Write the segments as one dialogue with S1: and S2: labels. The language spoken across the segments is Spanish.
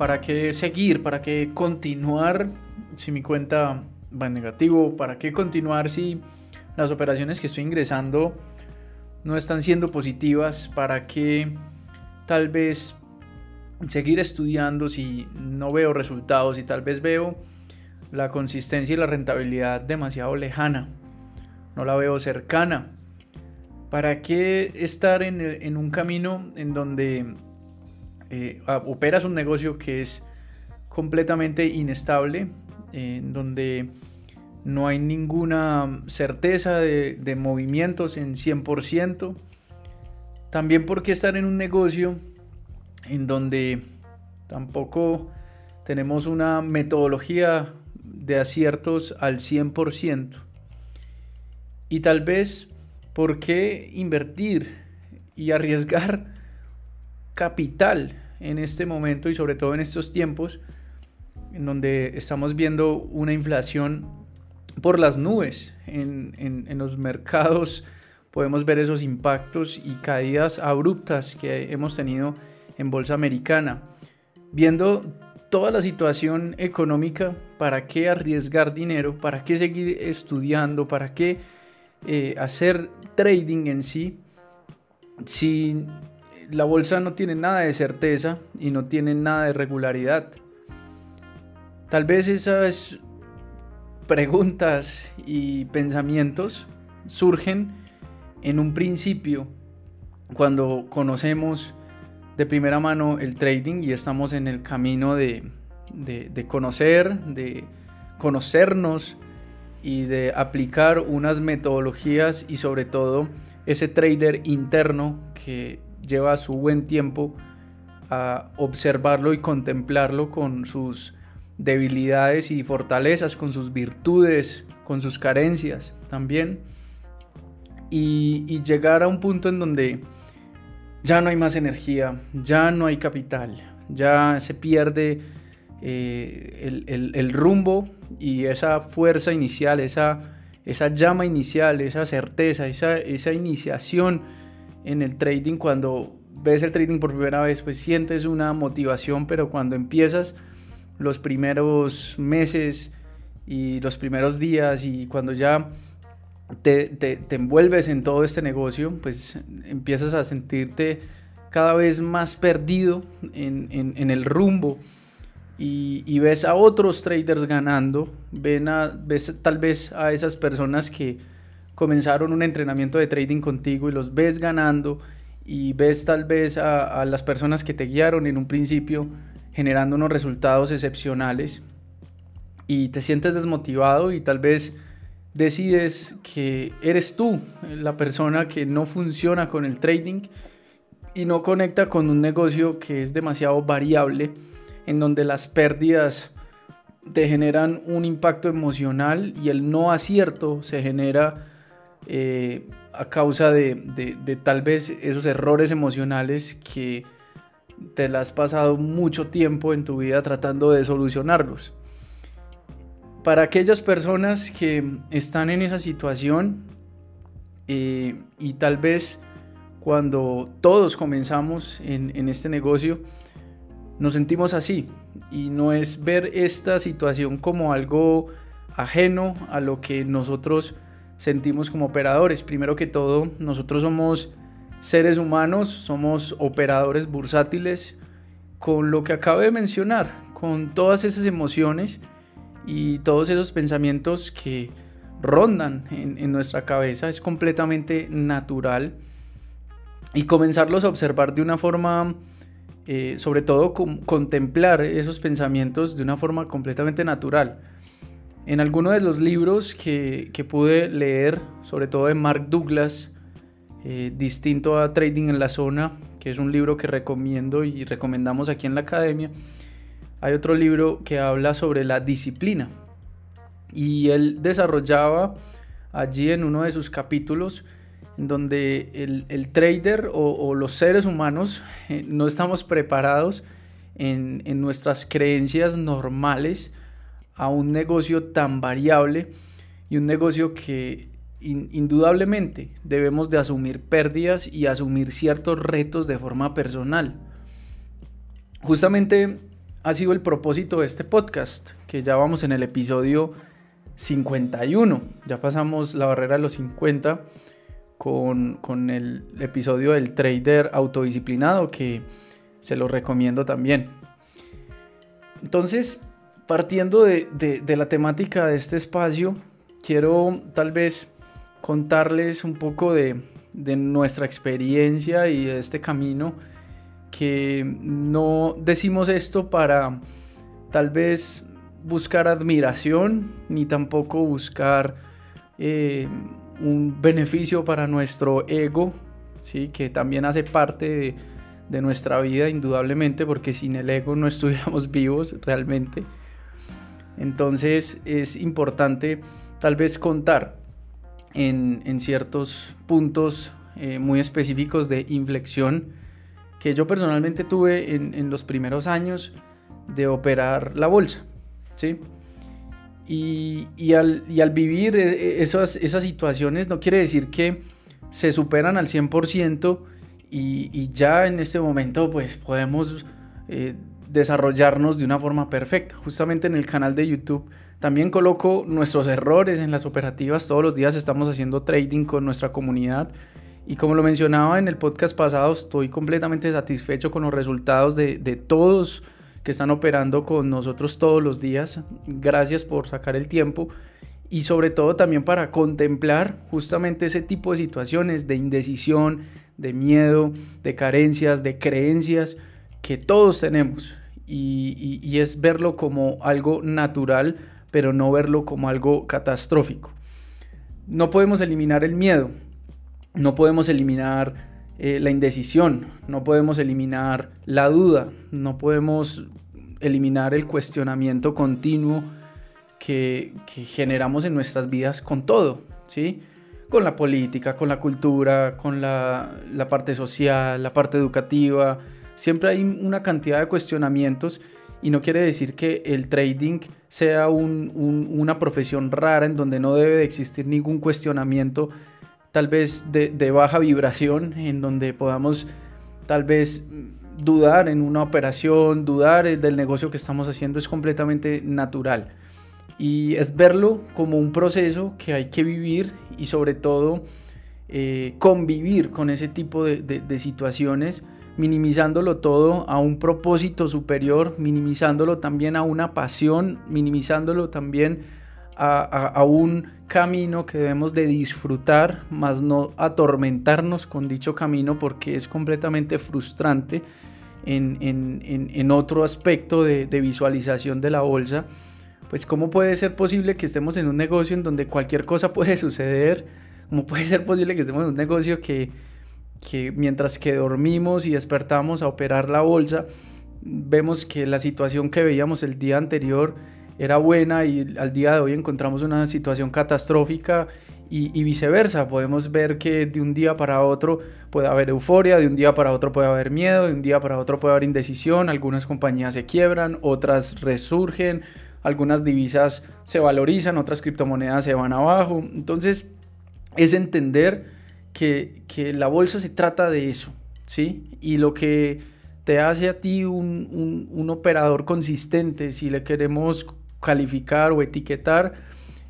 S1: ¿para qué seguir? ¿Para qué continuar si mi cuenta va en negativo? ¿Para qué continuar si las operaciones que estoy ingresando no están siendo positivas? ¿Para qué tal vez seguir estudiando si no veo resultados y tal vez veo la consistencia y la rentabilidad demasiado lejana? No la veo cercana. ¿Para qué estar en, un camino en donde eh, operas un negocio que es completamente inestable, en donde no hay ninguna certeza de, movimientos en 100%? También por qué estar en un negocio en donde tampoco tenemos una metodología de aciertos al 100%. Y tal vez ¿Por qué invertir y arriesgar capital en este momento y sobre todo en estos tiempos en donde estamos viendo una inflación por las nubes en, los mercados? Podemos ver esos impactos y caídas abruptas que hemos tenido en bolsa americana. Viendo toda la situación económica, ¿para qué arriesgar dinero? ¿Para qué seguir estudiando? ¿Para qué eh, hacer trading en sí, si la bolsa no tiene nada de certeza y no tiene nada de regularidad. Tal vez esas preguntas y pensamientos surgen en un principio cuando conocemos de primera mano el trading y estamos en el camino de, de conocer, de conocernos y de aplicar unas metodologías y sobre todo ese trader interno que lleva su buen tiempo a observarlo y contemplarlo con sus debilidades y fortalezas, con sus virtudes, con sus carencias también. Y, llegar a un punto en donde ya no hay más energía, ya no hay capital, ya se pierde eh, el, rumbo y esa fuerza inicial, esa, llama inicial, esa certeza, esa iniciación en el trading, cuando ves el trading por primera vez, pues sientes una motivación, pero cuando empiezas los primeros meses y los primeros días y cuando ya te, te, envuelves en todo este negocio, pues empiezas a sentirte cada vez más perdido en, en, en el rumbo y, ves a otros traders ganando, ven a, ves tal vez a esas personas que comenzaron un entrenamiento de trading contigo y los ves ganando y ves tal vez a, a las personas que te guiaron en un principio generando unos resultados excepcionales y te sientes desmotivado y tal vez decides que eres tú la persona que no funciona con el trading y no conecta con un negocio que es demasiado variable en donde las pérdidas te generan un impacto emocional y el no acierto se genera eh, a causa de, tal vez esos errores emocionales que te las has pasado mucho tiempo en tu vida tratando de solucionarlos. Para aquellas personas que están en esa situación eh, y tal vez cuando todos comenzamos en este negocio, nos sentimos así y no es ver esta situación como algo ajeno a lo que nosotros sentimos como operadores. Primero que todo, nosotros somos seres humanos, somos operadores bursátiles con lo que acabo de mencionar, con todas esas emociones y todos esos pensamientos que rondan en, nuestra cabeza. Es completamente natural y comenzarlos a observar de una forma eh, sobre todo contemplar esos pensamientos de una forma completamente natural. En alguno de los libros que, pude leer, sobre todo de Mark Douglas, eh, distinto a Trading en la Zona, que es un libro que recomiendo y recomendamos aquí en la academia, hay otro libro que habla sobre la disciplina. Y él desarrollaba allí en uno de sus capítulos donde el, trader o, los seres humanos eh, no estamos preparados en, nuestras creencias normales a un negocio tan variable y un negocio que indudablemente debemos de asumir pérdidas y asumir ciertos retos de forma personal. Justamente ha sido el propósito de este podcast, que ya vamos en el episodio 51. Ya pasamos la barrera de los 50 con, con el episodio del trader autodisciplinado, que se lo recomiendo también. Entonces, partiendo de, la temática de este espacio, quiero tal vez contarles un poco de, de nuestra experiencia y de este camino que no decimos esto para tal vez buscar admiración ni tampoco buscar eh, un beneficio para nuestro ego, ¿sí? que también hace parte de, de, nuestra vida indudablemente porque sin el ego no estuviéramos vivos realmente. Entonces es importante tal vez contar en, en ciertos puntos eh, muy específicos de inflexión que yo personalmente tuve en, los primeros años de operar la bolsa, ¿sí? Y, al, vivir e, e, esas, esas situaciones no quiere decir que se superan al 100% y, ya en este momento pues podemos eh, desarrollarnos de una forma perfecta. Justamente en el canal de YouTube también coloco nuestros errores en las operativas. Todos los días estamos haciendo trading con nuestra comunidad y como lo mencionaba en el podcast pasado, estoy completamente satisfecho con los resultados de, todos que están operando con nosotros todos los días. Gracias por sacar el tiempo y sobre todo también para contemplar justamente ese tipo de situaciones de indecisión, de miedo, de carencias, de creencias que todos tenemos. Y, es verlo como algo natural, pero no verlo como algo catastrófico. No podemos eliminar el miedo, no podemos eliminar eh, la indecisión, no podemos eliminar la duda, no podemos eliminar el cuestionamiento continuo que, generamos en nuestras vidas con todo, ¿sí? Con la política, con la cultura, con la, parte social, la parte educativa. Siempre hay una cantidad de cuestionamientos y no quiere decir que el trading sea una profesión rara en donde no debe de existir ningún cuestionamiento tal vez de, baja vibración, en donde podamos tal vez dudar en una operación, dudar del negocio que estamos haciendo es completamente natural. Y es verlo como un proceso que hay que vivir y sobre todo eh, convivir con ese tipo de, situaciones, minimizándolo todo a un propósito superior, minimizándolo también a una pasión, minimizándolo también a, un camino que debemos de disfrutar, más no atormentarnos con dicho camino porque es completamente frustrante en, otro aspecto de, visualización de la bolsa. Pues cómo puede ser posible que estemos en un negocio en donde cualquier cosa puede suceder, cómo puede ser posible que estemos en un negocio que, que mientras que dormimos y despertamos a operar la bolsa, vemos que la situación que veíamos el día anterior era buena y al día de hoy encontramos una situación catastrófica y, viceversa. Podemos ver que de un día para otro puede haber euforia, de un día para otro puede haber miedo, de un día para otro puede haber indecisión, algunas compañías se quiebran, otras resurgen, algunas divisas se valorizan, otras criptomonedas se van abajo. Entonces es entender que, la bolsa se trata de eso, ¿sí? Y lo que te hace a ti un, un operador consistente, si le queremos calificar o etiquetar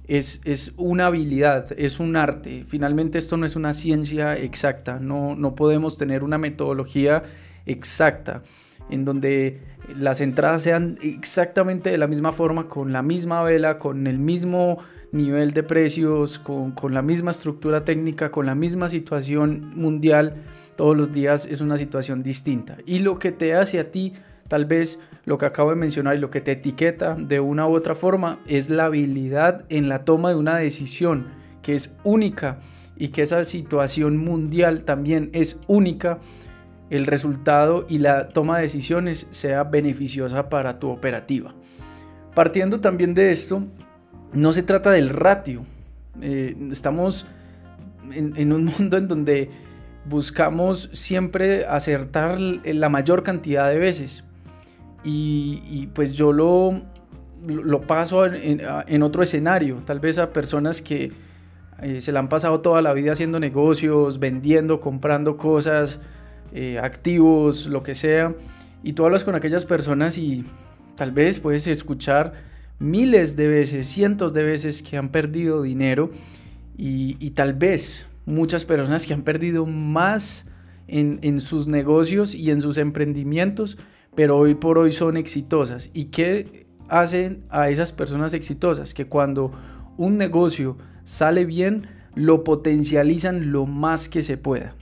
S1: es, es, una habilidad, es un arte. Finalmente esto no es una ciencia exacta, no, no podemos tener una metodología exacta en donde las entradas sean exactamente de la misma forma, con la misma vela, con el mismo nivel de precios, con, con, la misma estructura técnica, con la misma situación mundial, todos los días es una situación distinta. Y lo que te hace a ti Tal vez lo que acabo de mencionar y lo que te etiqueta de una u otra forma es la habilidad en la toma de una decisión que es única y que esa situación mundial también es única, el resultado y la toma de decisiones sea beneficiosa para tu operativa. Partiendo también de esto, no se trata del ratio. Eh, estamos en, un mundo en donde buscamos siempre acertar la mayor cantidad de veces. Y, pues yo lo, lo paso en, otro escenario, tal vez a personas que eh, se la han pasado toda la vida haciendo negocios, vendiendo, comprando cosas, eh, activos, lo que sea, y tú hablas con aquellas personas y Tal vez puedes escuchar miles de veces, cientos de veces que han perdido dinero y, tal vez muchas personas que han perdido más en, en, sus negocios y en sus emprendimientos, pero hoy por hoy son exitosas. ¿Y qué hacen a esas personas exitosas? Que cuando un negocio sale bien, lo potencializan lo más que se pueda.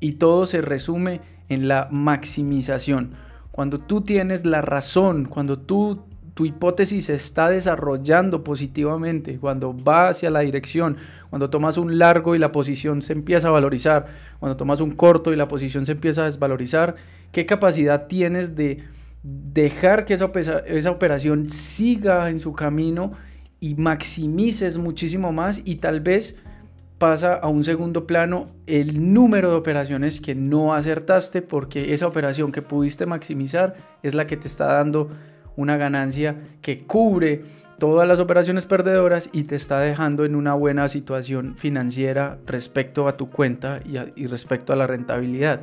S1: Y todo se resume en la maximización. Cuando tú tienes la razón, cuando tú tu hipótesis se está desarrollando positivamente, cuando va hacia la dirección, cuando tomas un largo y la posición se empieza a valorizar, cuando tomas un corto y la posición se empieza a desvalorizar, ¿qué capacidad tienes de dejar que esa, esa operación siga en su camino y maximices muchísimo más y tal vez pasa a un segundo plano el número de operaciones que no acertaste porque esa operación que pudiste maximizar es la que te está dando una ganancia que cubre todas las operaciones perdedoras y te está dejando en una buena situación financiera respecto a tu cuenta y, respecto a la rentabilidad.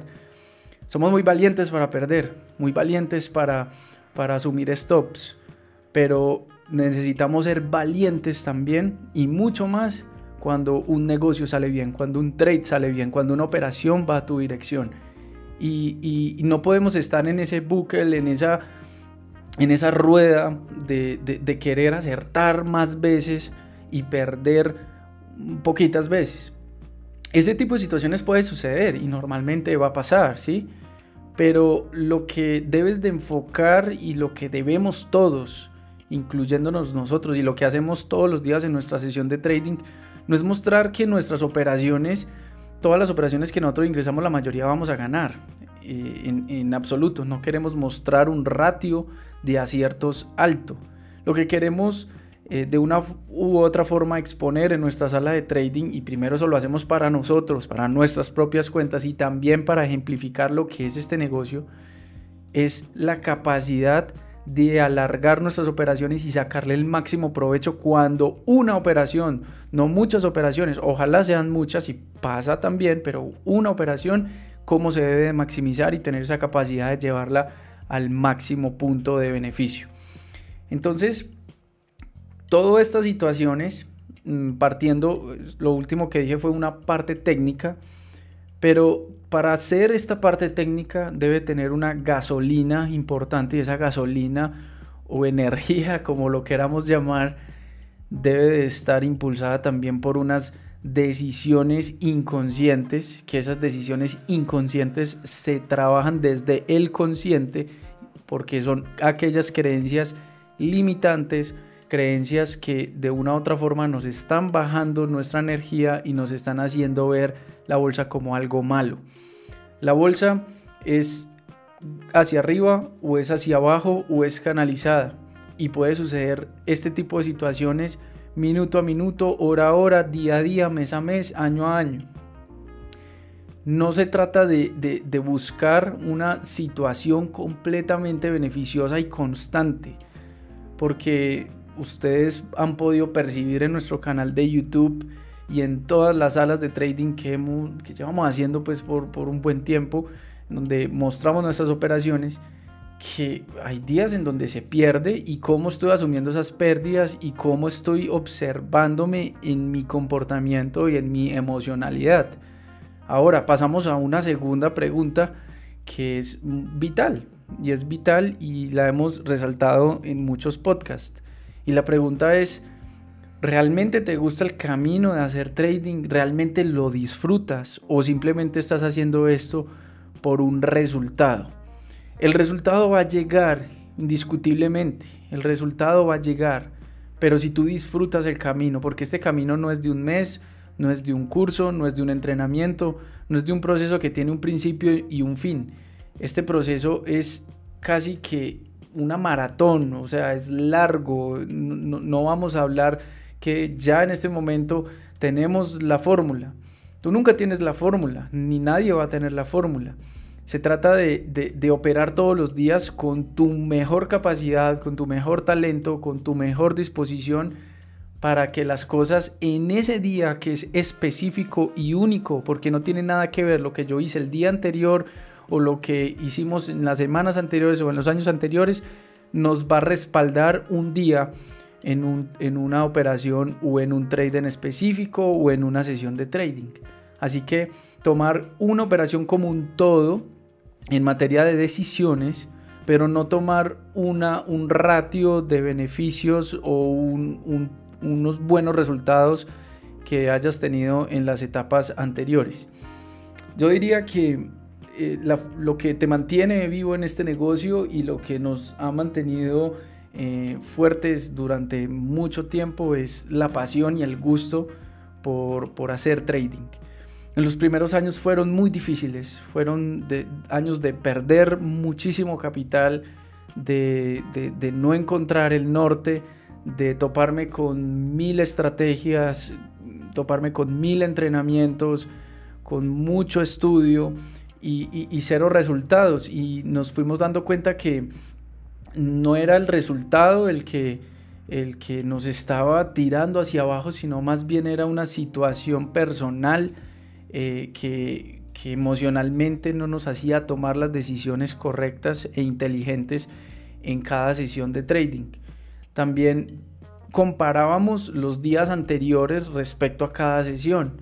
S1: Somos muy valientes para perder, muy valientes para, para asumir stops, pero necesitamos ser valientes también y mucho más cuando un negocio sale bien, cuando un trade sale bien, cuando una operación va a tu dirección. Y, no podemos estar en ese bucle, en esa, en esa rueda de, de querer acertar más veces y perder poquitas veces. Ese tipo de situaciones puede suceder y normalmente va a pasar, ¿sí? Pero lo que debes de enfocar y lo que debemos todos, incluyéndonos nosotros y lo que hacemos todos los días en nuestra sesión de trading, no es mostrar que nuestras operaciones, todas las operaciones que nosotros ingresamos, la mayoría vamos a ganar. Eh, en, absoluto, no queremos mostrar un ratio de aciertos alto. Lo que queremos eh, de una u otra forma exponer en nuestra sala de trading y primero eso lo hacemos para nosotros, para nuestras propias cuentas y también para ejemplificar lo que es este negocio, es la capacidad de alargar nuestras operaciones y sacarle el máximo provecho cuando una operación, no muchas operaciones, ojalá sean muchas y pasa también, pero una operación, cómo se debe de maximizar y tener esa capacidad de llevarla al máximo punto de beneficio. Entonces, todas estas situaciones, mm, partiendo, lo último que dije fue una parte técnica, pero para hacer esta parte técnica debe tener una gasolina importante y esa gasolina o energía, como lo queramos llamar, debe de estar impulsada también por unas decisiones inconscientes, que esas decisiones inconscientes se trabajan desde el consciente, porque son aquellas creencias limitantes, creencias que de una u otra forma nos están bajando nuestra energía y nos están haciendo ver la bolsa como algo malo. La bolsa es hacia arriba o es hacia abajo o es canalizada. Y puede suceder este tipo de situaciones minuto a minuto, hora a hora, día a día, mes a mes, año a año. No se trata de, buscar una situación completamente beneficiosa y constante, porque ustedes han podido percibir en nuestro canal de YouTube y en todas las salas de trading que, que llevamos haciendo pues por, por un buen tiempo, donde mostramos nuestras operaciones, que hay días en donde se pierde y cómo estoy asumiendo esas pérdidas y cómo estoy observándome en mi comportamiento y en mi emocionalidad. Ahora pasamos a una segunda pregunta que es vital y es vital y la hemos resaltado en muchos podcasts. Y la pregunta es, ¿Realmente te gusta el camino de hacer trading? ¿Realmente lo disfrutas? ¿O simplemente estás haciendo esto por un resultado? El resultado va a llegar indiscutiblemente. El resultado va a llegar. Pero si tú disfrutas el camino, porque este camino no es de un mes, no es de un curso, no es de un entrenamiento, no es de un proceso que tiene un principio y un fin. Este proceso es casi que una maratón, o sea, es largo. No, vamos a hablar que ya en este momento tenemos la fórmula. Tú nunca tienes la fórmula, ni nadie va a tener la fórmula. Se trata de, de, operar todos los días con tu mejor capacidad, con tu mejor talento, con tu mejor disposición para que las cosas en ese día que es específico y único, porque no tiene nada que ver lo que yo hice el día anterior o lo que hicimos en las semanas anteriores o en los años anteriores, nos va a respaldar un día en, en una operación o en un trade en específico o en una sesión de trading. Así que tomar una operación como un todo en materia de decisiones, pero no tomar una, un ratio de beneficios o unos buenos resultados que hayas tenido en las etapas anteriores. Yo diría que eh, lo que te mantiene vivo en este negocio y lo que nos ha mantenido eh, fuertes durante mucho tiempo es la pasión y el gusto por, por hacer trading. En los primeros años fueron muy difíciles, fueron años de perder muchísimo capital, de, no encontrar el norte, de toparme con mil estrategias, toparme con mil entrenamientos, con mucho estudio y, y, cero resultados. Y nos fuimos dando cuenta que no era el resultado el que, el que nos estaba tirando hacia abajo, sino más bien era una situación personal eh, que, emocionalmente no nos hacía tomar las decisiones correctas e inteligentes en cada sesión de trading. También comparábamos los días anteriores respecto a cada sesión.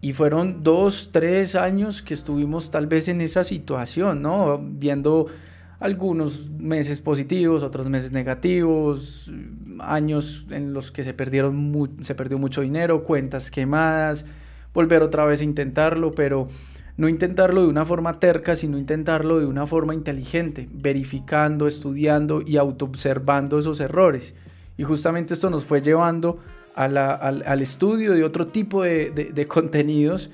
S1: Y fueron dos, tres años que estuvimos tal vez en esa situación, ¿no? Viendo algunos meses positivos, otros meses negativos, años en los que se, perdieron se perdió mucho dinero, cuentas quemadas, volver otra vez a intentarlo, pero no intentarlo de una forma terca, sino intentarlo de una forma inteligente, verificando, estudiando y autoobservando esos errores. Y justamente esto nos fue llevando al, estudio de otro tipo de, de contenidos,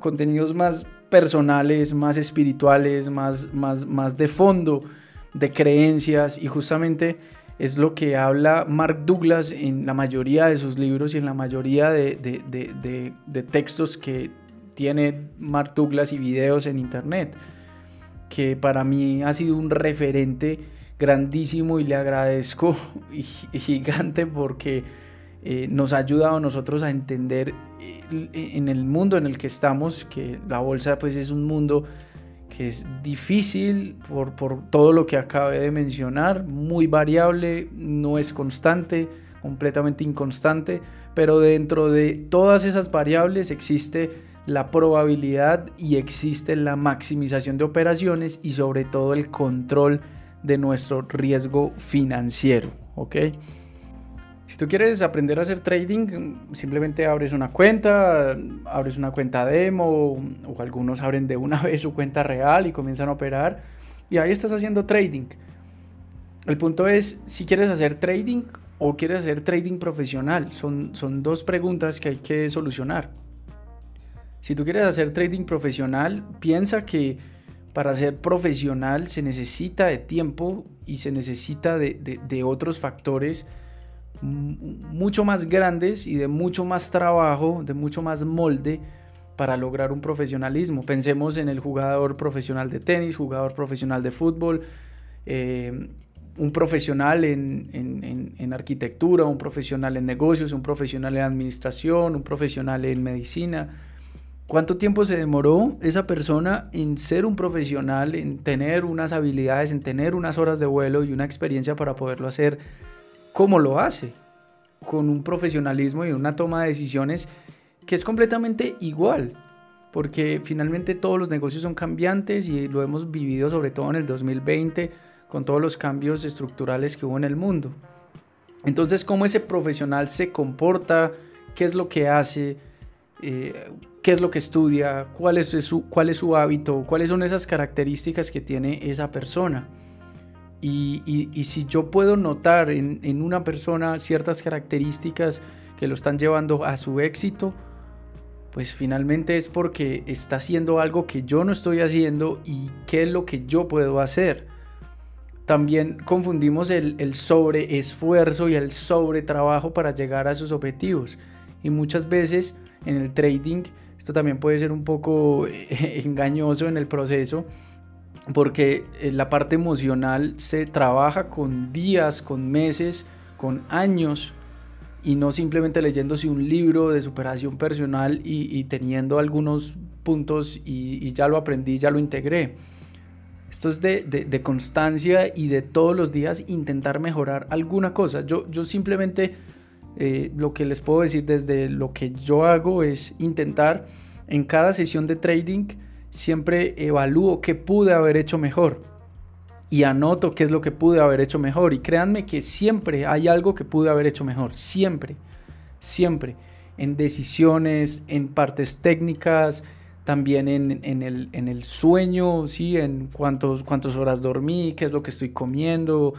S1: contenidos más personales, más espirituales, más, más, más de fondo, de creencias y justamente es lo que habla Mark Douglas en la mayoría de sus libros y en la mayoría de, de, textos que tiene Mark Douglas y videos en internet, que para mí ha sido un referente grandísimo y le agradezco y, gigante porque eh, nos ha ayudado a nosotros a entender eh, en el mundo en el que estamos, que la bolsa pues es un mundo que es difícil por, por todo lo que acabé de mencionar, muy variable, no es constante, completamente inconstante, pero dentro de todas esas variables existe la probabilidad y existe la maximización de operaciones y sobre todo el control de nuestro riesgo financiero, ¿ok? Si tú quieres aprender a hacer trading, simplemente abres una cuenta, abres una cuenta demo o algunos abren de una vez su cuenta real y comienzan a operar y ahí estás haciendo trading. El punto es si quieres hacer trading o quieres hacer trading profesional. Son, son dos preguntas que hay que solucionar. Si tú quieres hacer trading profesional, piensa que para ser profesional se necesita de tiempo y se necesita de, de, de otros factores mucho más grandes y de mucho más trabajo, de mucho más molde para lograr un profesionalismo. Pensemos en el jugador profesional de tenis, jugador profesional de fútbol, eh, un profesional en, en, arquitectura, un profesional en negocios, un profesional en administración, un profesional en medicina. ¿Cuánto tiempo se demoró esa persona en ser un profesional, en tener unas habilidades, en tener unas horas de vuelo y una experiencia para poderlo hacer? cómo lo hace, con un profesionalismo y una toma de decisiones que es completamente igual, porque finalmente todos los negocios son cambiantes y lo hemos vivido sobre todo en el 2020 con todos los cambios estructurales que hubo en el mundo. Entonces, cómo ese profesional se comporta, qué es lo que hace, eh, qué es lo que estudia, cuál es, su, cuál es su hábito, cuáles son esas características que tiene esa persona. Y, si yo puedo notar en, una persona ciertas características que lo están llevando a su éxito, pues finalmente es porque está haciendo algo que yo no estoy haciendo y qué es lo que yo puedo hacer. También confundimos el, el sobre esfuerzo y el sobre trabajo para llegar a sus objetivos. Y muchas veces en el trading, esto también puede ser un poco engañoso en el proceso, porque eh, la parte emocional se trabaja con días, con meses, con años y no simplemente leyéndose un libro de superación personal y, teniendo algunos puntos y, ya lo aprendí, ya lo integré. Esto es de, constancia y de todos los días intentar mejorar alguna cosa. Yo, yo simplemente eh, lo que les puedo decir desde lo que yo hago es intentar en cada sesión de trading siempre evalúo qué pude haber hecho mejor y anoto qué es lo que pude haber hecho mejor. Y créanme que siempre hay algo que pude haber hecho mejor. Siempre, siempre. En decisiones, en partes técnicas, también en, el, sueño, ¿sí? en cuántos, cuántas horas dormí, qué es lo que estoy comiendo,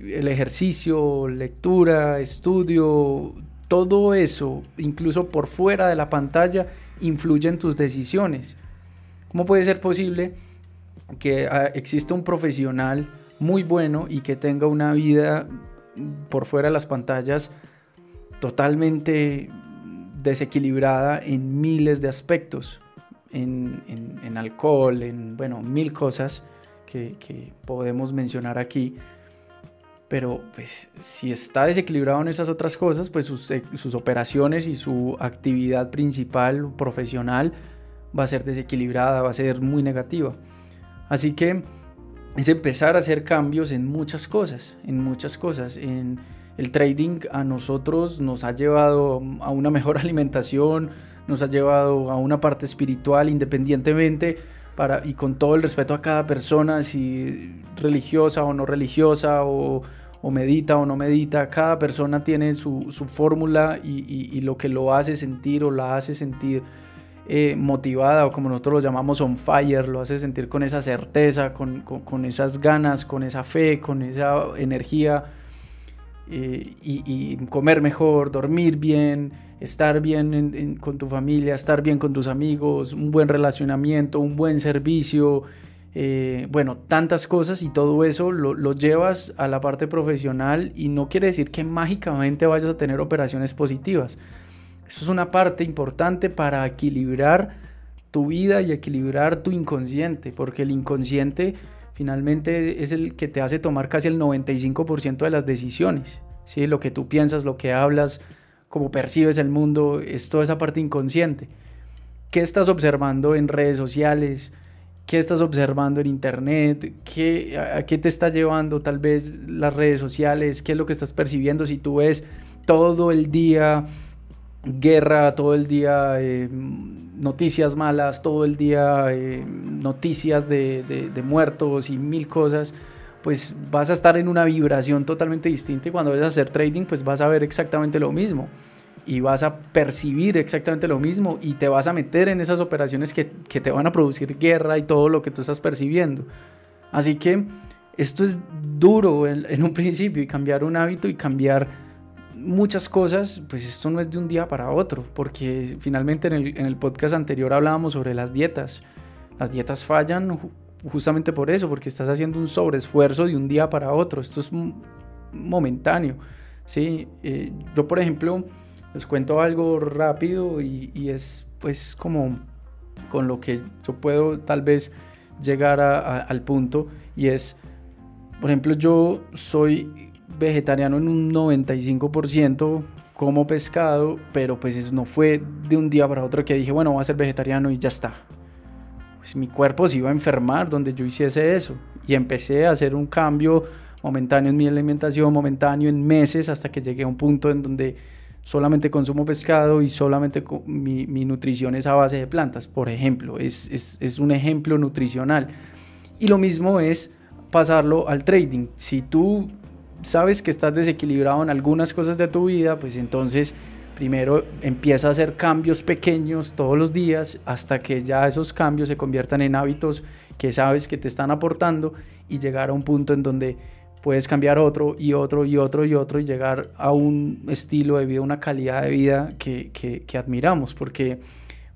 S1: el ejercicio, lectura, estudio, todo eso, incluso por fuera de la pantalla, influye en tus decisiones. ¿Cómo puede ser posible que ah, exista un profesional muy bueno y que tenga una vida por fuera de las pantallas totalmente desequilibrada en miles de aspectos, en, alcohol, en, bueno, mil cosas que, podemos mencionar aquí. Pero pues si está desequilibrado en esas otras cosas, pues sus, eh, sus operaciones y su actividad principal, profesional, va a ser desequilibrada, va a ser muy negativa. Así que es empezar a hacer cambios en muchas cosas, en muchas cosas. En, el trading a nosotros nos ha llevado a una mejor alimentación, nos ha llevado a una parte espiritual independientemente para, y con todo el respeto a cada persona, si religiosa o no religiosa o, medita o no medita, cada persona tiene su, fórmula y, lo que lo hace sentir o la hace sentir eh, motivada o como nosotros lo llamamos on fire, lo hace sentir con esa certeza, con, con esas ganas, con esa fe, con esa energía eh, y, comer mejor, dormir bien, estar bien con tu familia, estar bien con tus amigos, un buen relacionamiento, un buen servicio, eh, bueno, tantas cosas y todo eso lo, lo, llevas a la parte profesional y no quiere decir que mágicamente vayas a tener operaciones positivas. Eso es una parte importante para equilibrar tu vida y equilibrar tu inconsciente, porque el inconsciente finalmente es el que te hace tomar casi el 95% de las decisiones. ¿sí? Lo que tú piensas, lo que hablas, cómo percibes el mundo, es toda esa parte inconsciente. ¿Qué estás observando en redes sociales? ¿Qué estás observando en internet? ¿Qué, ¿A qué te está llevando tal vez las redes sociales? ¿Qué es lo que estás percibiendo si tú ves todo el día guerra, todo el día eh, noticias malas, todo el día eh, noticias de, muertos y mil cosas, pues vas a estar en una vibración totalmente distinta y cuando vayas a hacer trading, pues vas a ver exactamente lo mismo y vas a percibir exactamente lo mismo y te vas a meter en esas operaciones que, te van a producir guerra y todo lo que tú estás percibiendo. Así que esto es duro en un principio y cambiar un hábito y cambiar muchas cosas, pues esto no es de un día para otro, porque finalmente en el, podcast anterior hablábamos sobre las dietas. Las dietas fallan justamente por eso, porque estás haciendo un sobreesfuerzo de un día para otro. Esto es momentáneo. ¿sí? Eh, yo, por ejemplo, les cuento algo rápido y, es pues como con lo que yo puedo tal vez llegar al punto y es, por ejemplo, yo soy vegetariano en un 95%, como pescado, pero pues eso no fue de un día para otro que dije, bueno, voy a ser vegetariano y ya está. Pues mi cuerpo se iba a enfermar donde yo hiciese eso. Y empecé a hacer un cambio momentáneo en mi alimentación, momentáneo en meses, hasta que llegué a un punto en donde solamente consumo pescado y solamente mi, mi nutrición es a base de plantas, por ejemplo. Es, es, es un ejemplo nutricional. Y lo mismo es pasarlo al trading. Si tú sabes que estás desequilibrado en algunas cosas de tu vida, pues entonces primero empieza a hacer cambios pequeños todos los días hasta que ya esos cambios se conviertan en hábitos que sabes que te están aportando y llegar a un punto en donde puedes cambiar otro y otro y otro y otro y llegar a un estilo de vida, una calidad de vida que, que, admiramos, porque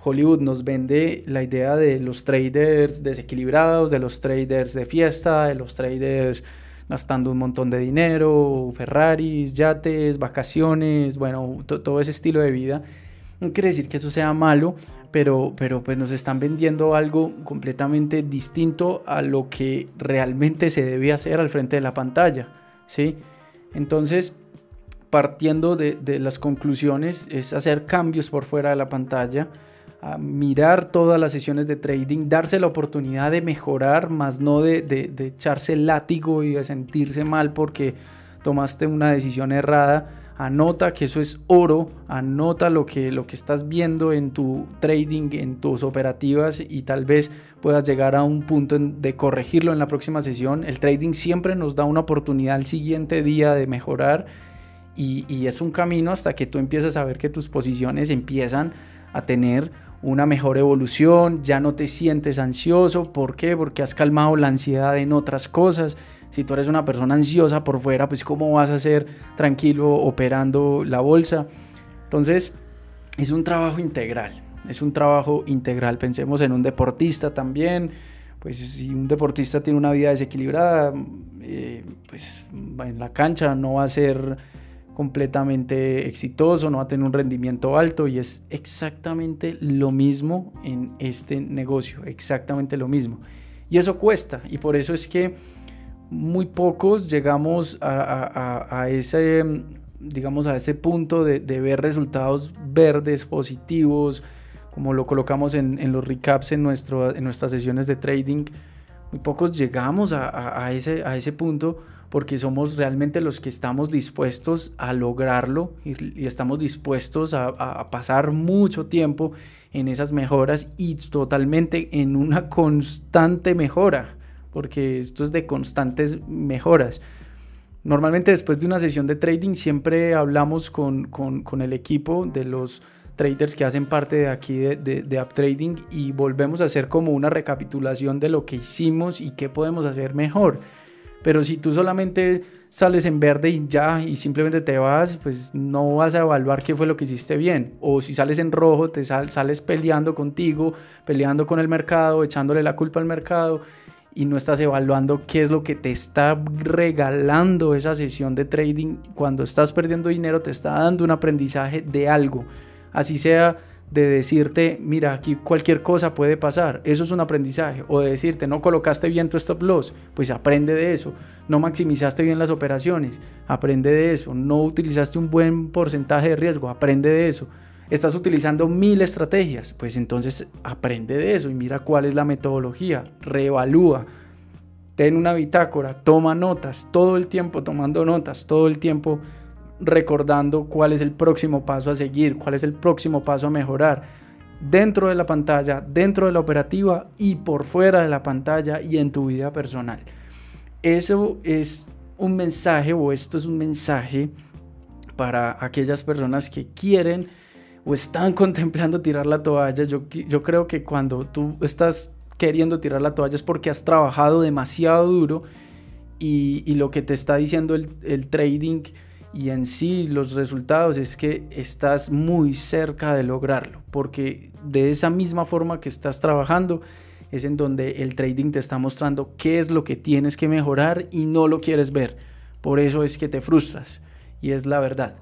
S1: Hollywood nos vende la idea de los traders desequilibrados, de los traders de fiesta, de los traders gastando un montón de dinero, Ferraris, yates, vacaciones, bueno, todo ese estilo de vida. No quiere decir que eso sea malo, pero, pero pues nos están vendiendo algo completamente distinto a lo que realmente se debe hacer al frente de la pantalla, ¿sí? Entonces, partiendo de, las conclusiones, es hacer cambios por fuera de la pantalla, a mirar todas las sesiones de trading, darse la oportunidad de mejorar, más no de, de, echarse el látigo y de sentirse mal porque tomaste una decisión errada. Anota que eso es oro, anota lo que, lo que estás viendo en tu trading, en tus operativas y tal vez puedas llegar a un punto de corregirlo en la próxima sesión. El trading siempre nos da una oportunidad al siguiente día de mejorar y, y es un camino hasta que tú empiezas a ver que tus posiciones empiezan a tener una mejor evolución, ya no te sientes ansioso. ¿Por qué? Porque has calmado la ansiedad en otras cosas. Si tú eres una persona ansiosa por fuera, pues ¿cómo vas a ser tranquilo operando la bolsa? Entonces, es un trabajo integral. Es un trabajo integral. Pensemos en un deportista también. Pues si un deportista tiene una vida desequilibrada, eh, pues en la cancha no va a ser completamente exitoso, no va a tener un rendimiento alto y es exactamente lo mismo en este negocio, exactamente lo mismo. Y eso cuesta y por eso es que muy pocos llegamos a, ese, digamos, a ese punto de, ver resultados verdes, positivos, como lo colocamos en, los recaps en, nuestras sesiones de trading. Muy pocos llegamos a, ese, a ese punto porque somos realmente los que estamos dispuestos a lograrlo y, estamos dispuestos a, pasar mucho tiempo en esas mejoras y totalmente en una constante mejora, porque esto es de constantes mejoras. Normalmente después de una sesión de trading siempre hablamos con, el equipo de los traders que hacen parte de aquí de, de, de trading y volvemos a hacer como una recapitulación de lo que hicimos y qué podemos hacer mejor pero si tú solamente sales en verde y ya y simplemente te vas, pues no vas a evaluar qué fue lo que hiciste bien. O si sales en rojo, te sales peleando contigo, peleando con el mercado, echándole la culpa al mercado y no estás evaluando qué es lo que te está regalando esa sesión de trading. Cuando estás perdiendo dinero te está dando un aprendizaje de algo. Así sea de decirte, mira, aquí cualquier cosa puede pasar, eso es un aprendizaje, o de decirte, no colocaste bien tu stop loss, pues aprende de eso, no maximizaste bien las operaciones, aprende de eso, no utilizaste un buen porcentaje de riesgo, aprende de eso, estás utilizando mil estrategias, pues entonces aprende de eso y mira cuál es la metodología, reevalúa, ten una bitácora, toma notas, todo el tiempo tomando notas, todo el tiempo recordando cuál es el próximo paso a seguir, cuál es el próximo paso a mejorar dentro de la pantalla, dentro de la operativa y por fuera de la pantalla y en tu vida personal. Eso es un mensaje o esto es un mensaje para aquellas personas que quieren o están contemplando tirar la toalla. Yo, yo creo que cuando tú estás queriendo tirar la toalla es porque has trabajado demasiado duro y, lo que te está diciendo el, el trading y en sí los resultados es que estás muy cerca de lograrlo, porque de esa misma forma que estás trabajando es en donde el trading te está mostrando qué es lo que tienes que mejorar y no lo quieres ver. Por eso es que te frustras y es la verdad.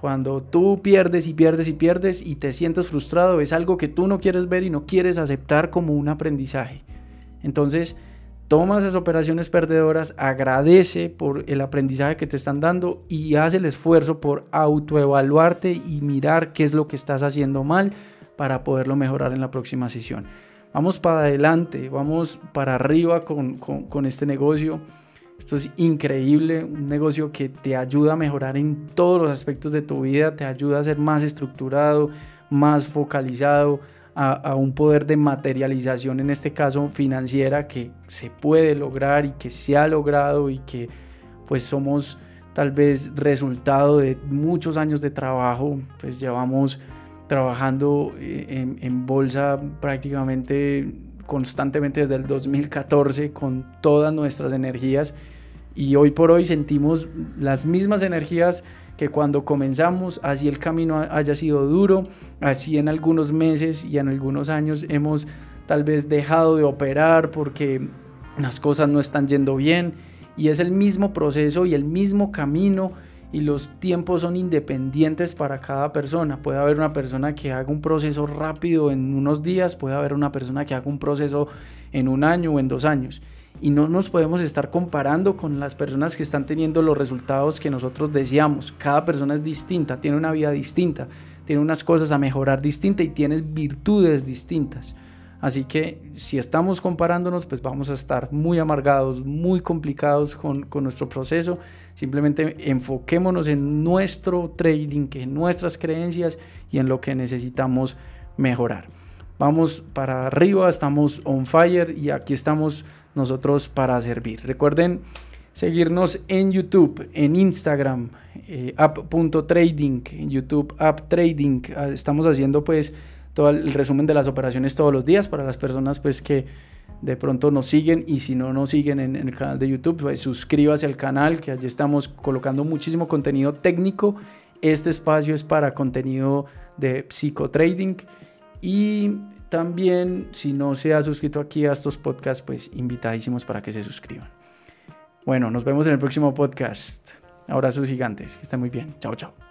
S1: Cuando tú pierdes y pierdes y pierdes y te sientes frustrado es algo que tú no quieres ver y no quieres aceptar como un aprendizaje. Entonces, toma esas operaciones perdedoras, agradece por el aprendizaje que te están dando y haz el esfuerzo por autoevaluarte y mirar qué es lo que estás haciendo mal para poderlo mejorar en la próxima sesión. Vamos para adelante, vamos para arriba con, con este negocio. Esto es increíble, un negocio que te ayuda a mejorar en todos los aspectos de tu vida, te ayuda a ser más estructurado, más focalizado, a, un poder de materialización, en este caso financiera, que se puede lograr y que se ha logrado y que pues somos tal vez resultado de muchos años de trabajo, pues llevamos trabajando eh, en, en bolsa prácticamente constantemente desde el 2014 con todas nuestras energías. Y hoy por hoy sentimos las mismas energías que cuando comenzamos, así el camino haya sido duro, así en algunos meses y en algunos años hemos tal vez dejado de operar porque las cosas no están yendo bien. Y es el mismo proceso y el mismo camino y los tiempos son independientes para cada persona. Puede haber una persona que haga un proceso rápido en unos días, puede haber una persona que haga un proceso en un año o en dos años. y no nos podemos estar comparando con las personas que están teniendo los resultados que nosotros deseamos. Cada persona es distinta, tiene una vida distinta, tiene unas cosas a mejorar distintas y tienes virtudes distintas. Así que si estamos comparándonos, pues vamos a estar muy amargados, muy complicados con, con, nuestro proceso. Simplemente enfoquémonos en nuestro trading, en nuestras creencias y en lo que necesitamos mejorar. Vamos para arriba, estamos on fire y aquí estamos nosotros para servir. Recuerden seguirnos en YouTube, en Instagram, eh, app.trading, en YouTube app trading. Ah, estamos haciendo pues todo el resumen de las operaciones todos los días para las personas pues que de pronto nos siguen y si no nos siguen en, el canal de YouTube, pues suscríbase al canal que allí estamos colocando muchísimo contenido técnico. Este espacio es para contenido de psicotrading y también si no se ha suscrito aquí a estos podcasts, pues invitadísimos para que se suscriban. Bueno, nos vemos en el próximo podcast. Abrazos gigantes, que estén muy bien. Chao, chao.